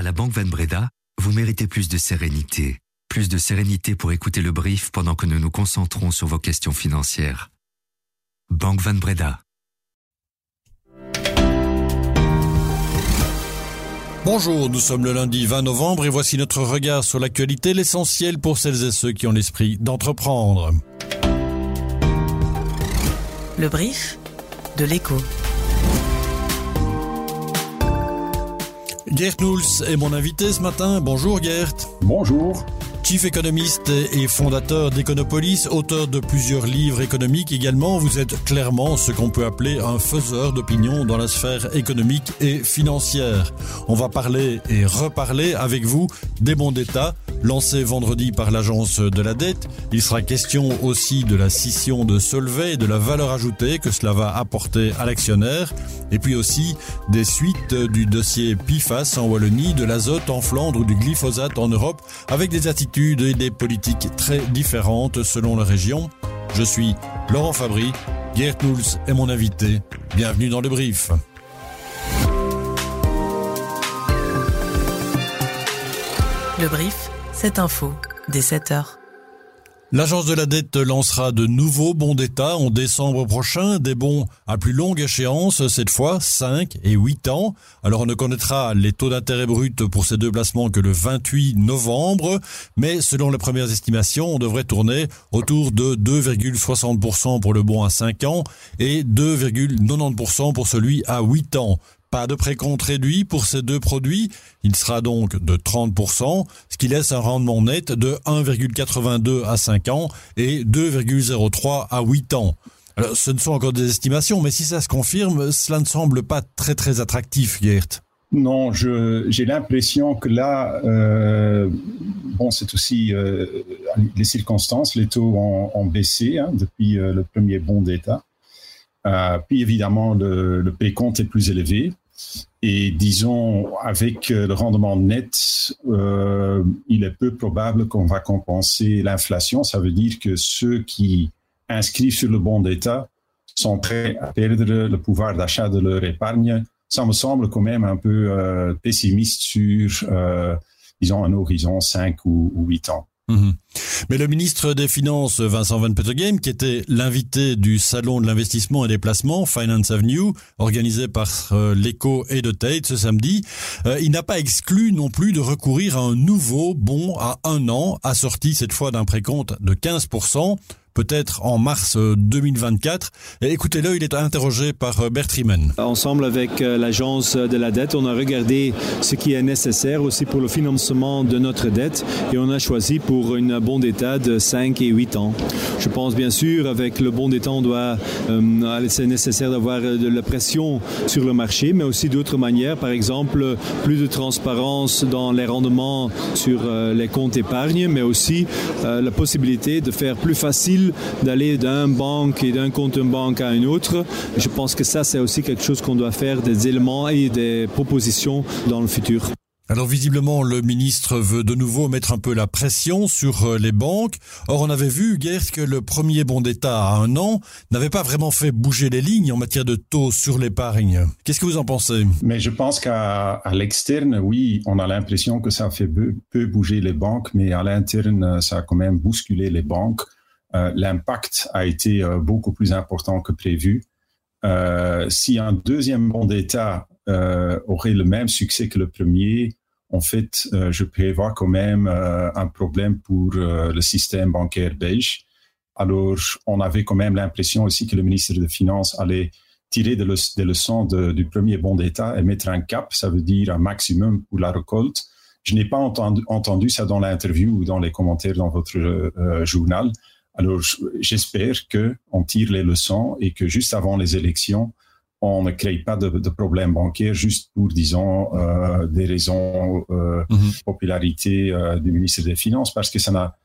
À la Banque Van Breda, vous méritez plus de sérénité. Plus de sérénité pour écouter le brief pendant que nous nous concentrons sur vos questions financières. Banque Van Breda. Bonjour, nous sommes le lundi 20 novembre et voici notre regard sur l'actualité, l'essentiel pour celles et ceux qui ont l'esprit d'entreprendre. Le brief de l'écho. Gert Nouls est mon invité ce matin. Bonjour Gert. Bonjour. Chief économiste et fondateur d'Econopolis, auteur de plusieurs livres économiques également, vous êtes clairement ce qu'on peut appeler un faiseur d'opinion dans la sphère économique et financière. On va parler et reparler avec vous des bons d'État lancés vendredi par l'agence de la dette. Il sera question aussi de la scission de Solvay et de la valeur ajoutée que cela va apporter à l'actionnaire. Et puis aussi des suites du dossier PIFAS en Wallonie, de l'azote en Flandre ou du glyphosate en Europe avec des attitudes et des politiques très différentes selon la région. Je suis Laurent Fabry, Gert Nouls est mon invité. Bienvenue dans le brief. Le brief, cette info, dès 7 heures. L'agence de la dette lancera de nouveaux bons d'État en décembre prochain, des bons à plus longue échéance, cette fois 5 et 8 ans. Alors on ne connaîtra les taux d'intérêt bruts pour ces deux placements que le 28 novembre, mais selon les premières estimations, on devrait tourner autour de 2,60% pour le bon à 5 ans et 2,90% pour celui à 8 ans. Pas de précompte réduit pour ces deux produits. Il sera donc de 30%, ce qui laisse un rendement net de 1,82 à 5 ans et 2,03 à 8 ans. Alors, ce ne sont encore des estimations, mais si ça se confirme, cela ne semble pas très très attractif, Gert. Non, j'ai l'impression que là, euh, bon, c'est aussi euh, les circonstances, les taux ont, baissé hein, depuis euh, le premier bon d'État. Puis évidemment, le, le précompte est plus élevé. Et disons, avec euh, le rendement net, euh, il est peu probable qu'on va compenser l'inflation. Ça veut dire que ceux qui inscrivent sur le bon d'État sont prêts à perdre le pouvoir d'achat de leur épargne. Ça me semble quand même un peu euh, pessimiste sur, disons, un horizon 5 ou, ou 8 ans. Mhm. Mais le ministre des Finances, Vincent Van Peteghem, qui était l'invité du Salon de l'investissement et des placements, Finance Avenue, organisé par euh, l'ECO et de Tate ce samedi, euh, il n'a pas exclu non plus de recourir à un nouveau bon à un an, assorti cette fois d'un précompte de 15% peut-être en mars 2024. Euh, écoutez-le, il est interrogé par euh, Bert Riemann. Ensemble avec euh, l'agence de la dette, on a regardé ce qui est nécessaire aussi pour le financement de notre dette et on a choisi pour une bon d'état de 5 et 8 ans. Je pense bien sûr avec le bon d'état, on doit, c'est nécessaire d'avoir de la pression sur le marché, mais aussi d'autres manières, par exemple plus de transparence dans les rendements sur les comptes épargne, mais aussi la possibilité de faire plus facile d'aller d'un banque et d'un compte banque à un autre. Je pense que ça, c'est aussi quelque chose qu'on doit faire des éléments et des propositions dans le futur. Alors visiblement, le ministre veut de nouveau mettre un peu la pression sur euh, les banques. Or, on avait vu, Gert, que le premier bon d'État à un an n'avait pas vraiment fait bouger les lignes en matière de taux sur l'épargne. Qu'est-ce que vous en pensez? Mais je pense qu'à l'externe, oui, on a l'impression que ça fait peu bouger les banques, mais à l'interne, ça a quand même bousculé les banques. Euh, l'impact a été euh, beaucoup plus important que prévu. Euh, si un deuxième bon d'État aurait le même succès que le premier, en fait, je prévois quand même un problème pour le système bancaire belge. Alors, on avait quand même l'impression aussi que le ministre des Finances allait tirer des, leçons du premier bon d'État et mettre un cap, ça veut dire un maximum pour la récolte. Je n'ai pas entendu, ça dans l'interview ou dans les commentaires dans votre journal. Alors, j'espère qu'on tire les leçons et que juste avant les élections, on ne crée pas de, de problèmes bancaires juste pour, disons, euh, des raisons euh, mm-hmm. popularité euh, du ministre des Finances, parce que ça a,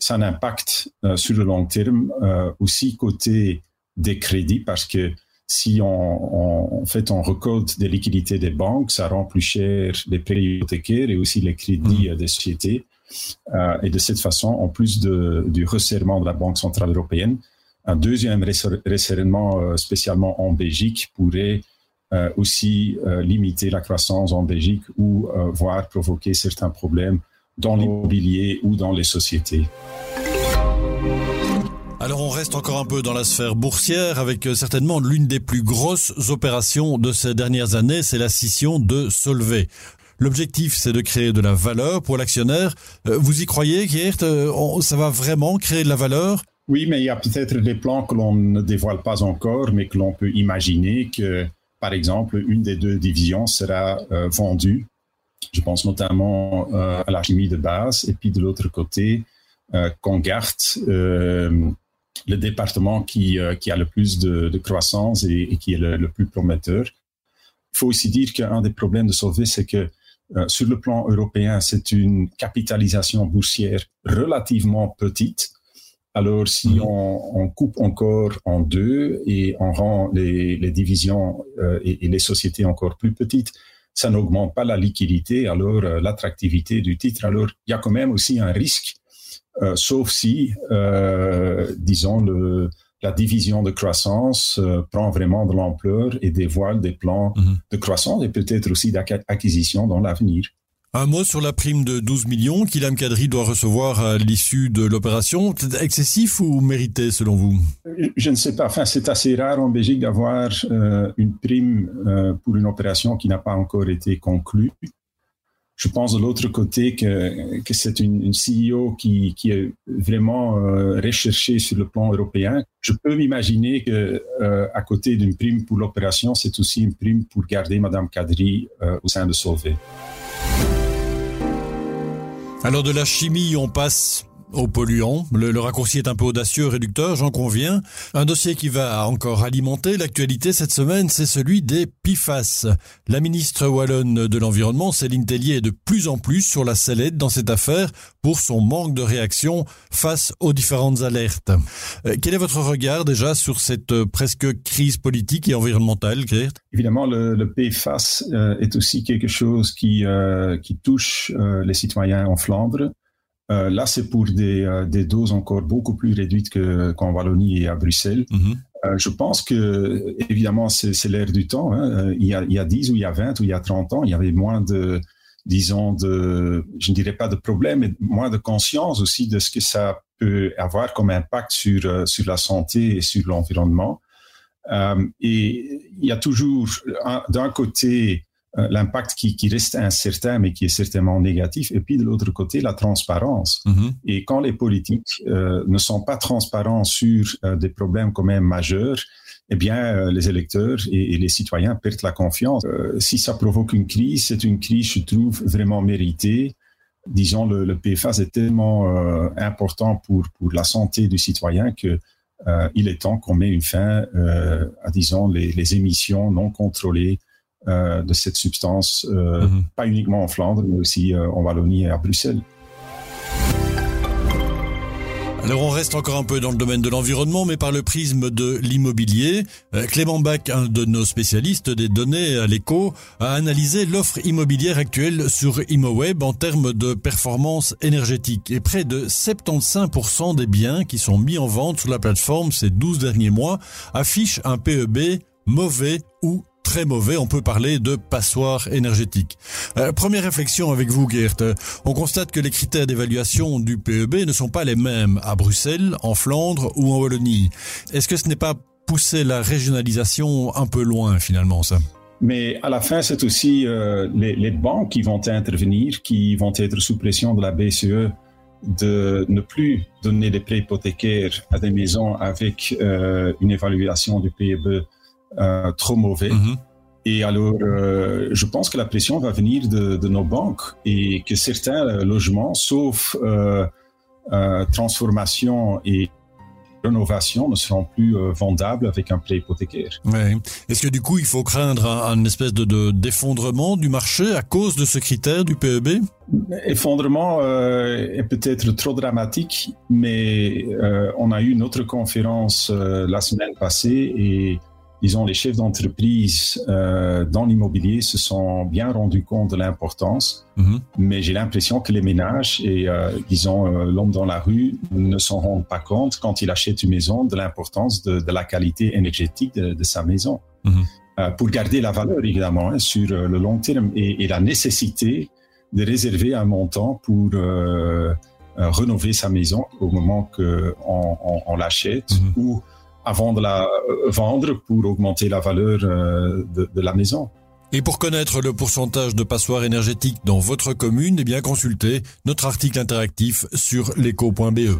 ça a un impact euh, sur le long terme aussi côté des crédits, parce que si on, on, en fait on récolte des liquidités des banques, ça rend plus cher les prêts hypothécaires et aussi les crédits mm-hmm. des sociétés. Euh, et de cette façon, en plus du resserrement de la Banque centrale européenne, un deuxième resserrement, euh, spécialement en Belgique, pourrait aussi limiter la croissance en Belgique ou voire provoquer certains problèmes dans l'immobilier ou dans les sociétés. Alors on reste encore un peu dans la sphère boursière avec euh, certainement l'une des plus grosses opérations de ces dernières années, c'est la scission de Solvay. L'objectif, c'est de créer de la valeur pour l'actionnaire. Euh, vous y croyez, Geert? Euh, Ça va vraiment créer de la valeur? Oui, mais il y a peut-être des plans que l'on ne dévoile pas encore, mais que l'on peut imaginer que, par exemple, une des deux divisions sera vendue. Je pense notamment à la chimie de base, et puis de l'autre côté, qu'on garde le département qui, euh, qui a le plus de, croissance et, qui est le, plus prometteur. Il faut aussi dire qu'un des problèmes de Solvay, c'est que euh, sur le plan européen, c'est une capitalisation boursière relativement petite. Alors, si mhm. on, coupe encore en deux et on rend les, divisions euh, et, les sociétés encore plus petites, ça n'augmente pas la liquidité, alors l'attractivité du titre. Alors, il y a quand même aussi un risque euh, sauf si, euh, disons, le, la division de croissance euh, prend vraiment de l'ampleur et dévoile des plans mhm. de croissance et peut-être aussi d'acquisition dans l'avenir. Un mot sur la prime de 12 millions qu'Ilham Kadri doit recevoir à l'issue de l'opération. Excessif ou mérité selon vous? Je ne sais pas. Enfin, c'est assez rare en Belgique d'avoir une prime pour une opération qui n'a pas encore été conclue je pense de l'autre côté que, c'est une, CEO qui, qui est vraiment euh, recherchée sur le plan européen. Je peux m'imaginer que euh, à côté d'une prime pour l'opération, c'est aussi une prime pour garder Madame Kadri euh, au sein de Solvay. Alors de la chimie, on passe aux polluants. Le, raccourci est un peu audacieux, réducteur, j'en conviens. Un dossier qui va encore alimenter l'actualité cette semaine, c'est celui des PIFAS. La ministre wallonne de l'Environnement, Céline Tellier, est de plus en plus sur la sellette dans cette affaire pour son manque de réaction face aux différentes alertes. Euh, quel est votre regard déjà sur cette euh, presque crise politique et environnementale, Gert? Évidemment, le, le PFAS euh, est aussi quelque chose qui, qui touche les citoyens en Flandre. Euh, là, c'est pour des, euh, des, doses encore beaucoup plus réduites qu'en Wallonie et à Bruxelles. Mhm. euh, je pense que, évidemment, c'est l'air du temps. Hein. Euh, il, y a, il y a 10 ou il y a 20 ou il y a 30 ans, il y avait moins de, disons, de, je ne dirais pas de problèmes, mais moins de conscience aussi de ce que ça peut avoir comme impact sur, sur la santé et sur l'environnement. et il y a toujours, d'un côté, euh, l'impact qui, qui, reste incertain, mais qui est certainement négatif. Et puis de l'autre côté, la transparence. Mm-hmm. Et quand les politiques euh, ne sont pas transparents sur euh, des problèmes quand même majeurs, eh bien, les électeurs et, les citoyens perdent la confiance. si ça provoque une crise, c'est une crise, je trouve, vraiment méritée. Disons, le, le PFAS est tellement important pour, pour la santé du citoyen que il est temps qu'on mette une fin à, disons, les, les émissions non contrôlées euh, de cette substance, euh, mhm. pas uniquement en Flandre, mais aussi euh, en Wallonie et à Bruxelles. Alors on reste encore un peu dans le domaine de l'environnement, mais par le prisme de l'immobilier. Clément Bach, un de nos spécialistes des données à l'écho, a analysé l'offre immobilière actuelle sur ImoWeb en termes de performance énergétique. Et près de 75% des biens qui sont mis en vente sur la plateforme ces 12 derniers mois affichent un PEB mauvais ou très mauvais, on peut parler de passoire énergétique. Euh, première réflexion avec vous, Geert. On constate que les critères d'évaluation du PEB ne sont pas les mêmes à Bruxelles, en Flandre ou en Wallonie. Est-ce que ce n'est pas pousser la régionalisation un peu loin finalement, ça? Mais à la fin, c'est aussi euh, les, banques qui vont intervenir, qui vont être sous pression de la BCE de ne plus donner des prêts hypothécaires à des maisons avec euh, une évaluation du PEB euh, trop mauvais. Mhm. Et alors, euh, je pense que la pression va venir de, de nos banques et que certains euh, logements, sauf transformation et rénovation ne seront plus vendables avec un prêt hypothécaire. Ouais. Est-ce que du coup, il faut craindre un, espèce de, d'effondrement du marché à cause de ce critère du PEB Effondrement est peut-être trop dramatique, mais on a eu une autre conférence la semaine passée et disons, les chefs d'entreprise euh, dans l'immobilier se sont bien rendus compte de l'importance, mhm. mais j'ai l'impression que les ménages et, euh, disons, euh, l'homme dans la rue ne s'en rendent pas compte quand il achète une maison de l'importance de, de, la qualité énergétique de, de sa maison. Mhm. pour garder la valeur évidemment hein, sur le long terme et, et, la nécessité de réserver un montant pour rénover sa maison au moment qu'on on, on l'achète mhm. ou avant de la vendre pour augmenter la valeur de, de la maison. Et pour connaître le pourcentage de passoires énergétiques dans votre commune, eh bien consultez notre article interactif sur l'éco.be.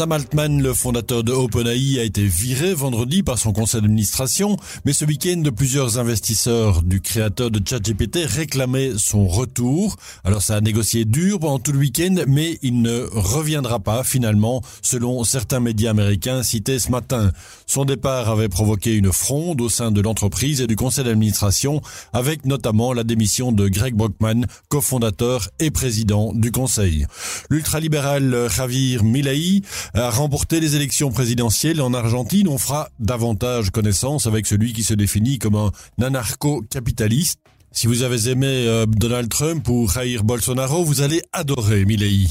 Sam Altman, le fondateur de OpenAI, a été viré vendredi par son conseil d'administration, mais ce week-end, plusieurs investisseurs du créateur de ChatGPT réclamaient son retour. Alors ça a négocié dur pendant tout le week-end, mais il ne reviendra pas finalement, selon certains médias américains cités ce matin. Son départ avait provoqué une fronde au sein de l'entreprise et du conseil d'administration, avec notamment la démission de Greg Brockman, cofondateur et président du conseil. L'ultralibéral Javier Milei remporté les élections présidentielles en Argentine. On fera davantage connaissance avec celui qui se définit comme un anarcho-capitaliste. Si vous avez aimé euh, Donald Trump ou Jair Bolsonaro, vous allez adorer Milei.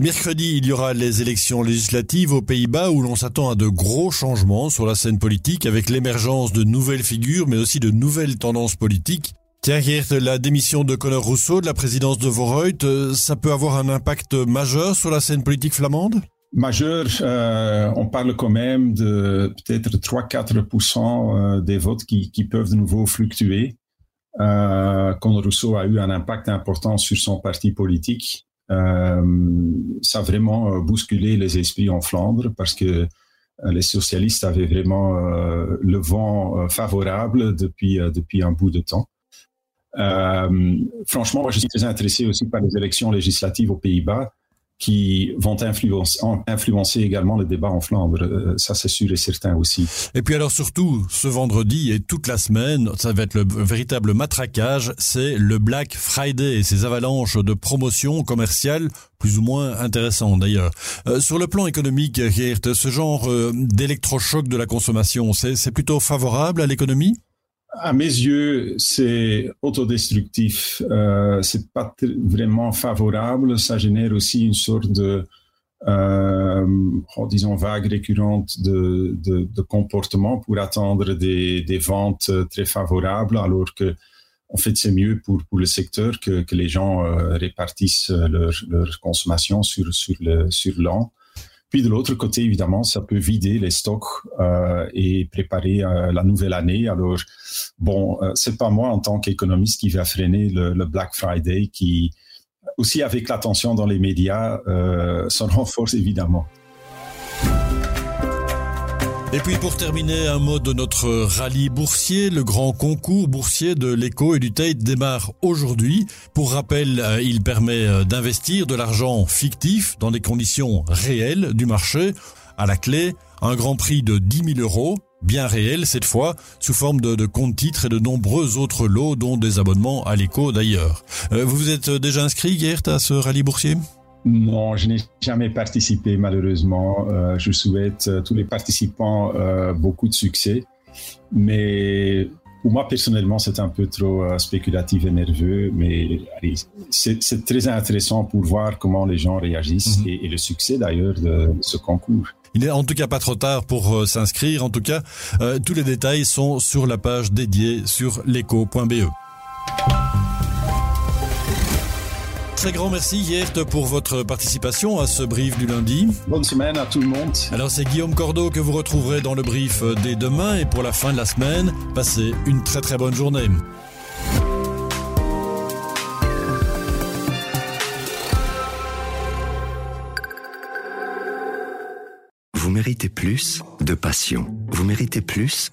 Mercredi, il y aura les élections législatives aux Pays-Bas où l'on s'attend à de gros changements sur la scène politique avec l'émergence de nouvelles figures mais aussi de nouvelles tendances politiques. Tiens, la démission de Conor Rousseau de la présidence de Vorreut, euh, ça peut avoir un impact majeur sur la scène politique flamande? Majeur, euh, on parle quand même de peut-être 3-4% euh, des votes qui, peuvent de nouveau fluctuer. Euh, quand Rousseau a eu un impact important sur son parti politique, euh, ça a vraiment bousculé les esprits en Flandre parce que les socialistes avaient vraiment le vent favorable depuis, depuis un bout de temps. franchement, moi, je suis très intéressé aussi par les élections législatives aux Pays-Bas qui vont influencer, influencer également le débat en Flandre. Euh, ça, c'est sûr et certain aussi. Et puis alors surtout, ce vendredi et toute la semaine, ça va être le véritable matraquage, c'est le Black Friday et ses avalanches de promotions commerciales plus ou moins intéressantes d'ailleurs. Euh, sur le plan économique, Geert, ce genre euh, d'électrochoc de la consommation, c'est plutôt favorable à l'économie? À mes yeux, c'est autodestructif. Euh, c'est pas vraiment favorable. Ça génère aussi une sorte de, euh, oh, disons, vague récurrente de, de, comportement pour attendre des, des, ventes très favorables, alors que, en fait, c'est mieux pour, pour le secteur que, que les gens euh, répartissent leur, consommation sur, sur l'an. Sur puis de l'autre côté, évidemment, ça peut vider les stocks euh, et préparer euh, la nouvelle année. Alors, bon, euh, c'est pas moi en tant qu'économiste qui va freiner le, le, Black Friday, qui aussi avec l'attention dans les médias euh, s'en renforce évidemment. Et puis pour terminer, un mot de notre rallye boursier. Le grand concours boursier de l'éco et du Tate démarre aujourd'hui. Pour rappel, euh, il permet euh, d'investir de l'argent fictif dans des conditions réelles du marché. À la clé, un grand prix de 10 000 euros, bien réel cette fois, sous forme de, de compte titres et de nombreux autres lots, dont des abonnements à l'éco d'ailleurs. Euh, vous vous êtes déjà inscrit, Gert, à ce rallye boursier? Non, je n'ai jamais participé malheureusement. Euh, je souhaite euh, tous les participants euh, beaucoup de succès. Mais pour moi personnellement, c'est un peu trop euh, spéculatif et nerveux. Mais c'est très intéressant pour voir comment les gens réagissent mm -hmm. et, et, le succès d'ailleurs de ce concours. Il n'est en tout cas pas trop tard pour s'inscrire. En tout cas, tous les détails sont sur la page dédiée sur l'éco.be. très grand merci Yert pour votre participation à ce brief du lundi. Bonne semaine à tout le monde. Alors c'est Guillaume Cordeau que vous retrouverez dans le brief dès demain et pour la fin de la semaine, passez une très très bonne journée. Vous méritez plus de passion. Vous méritez plus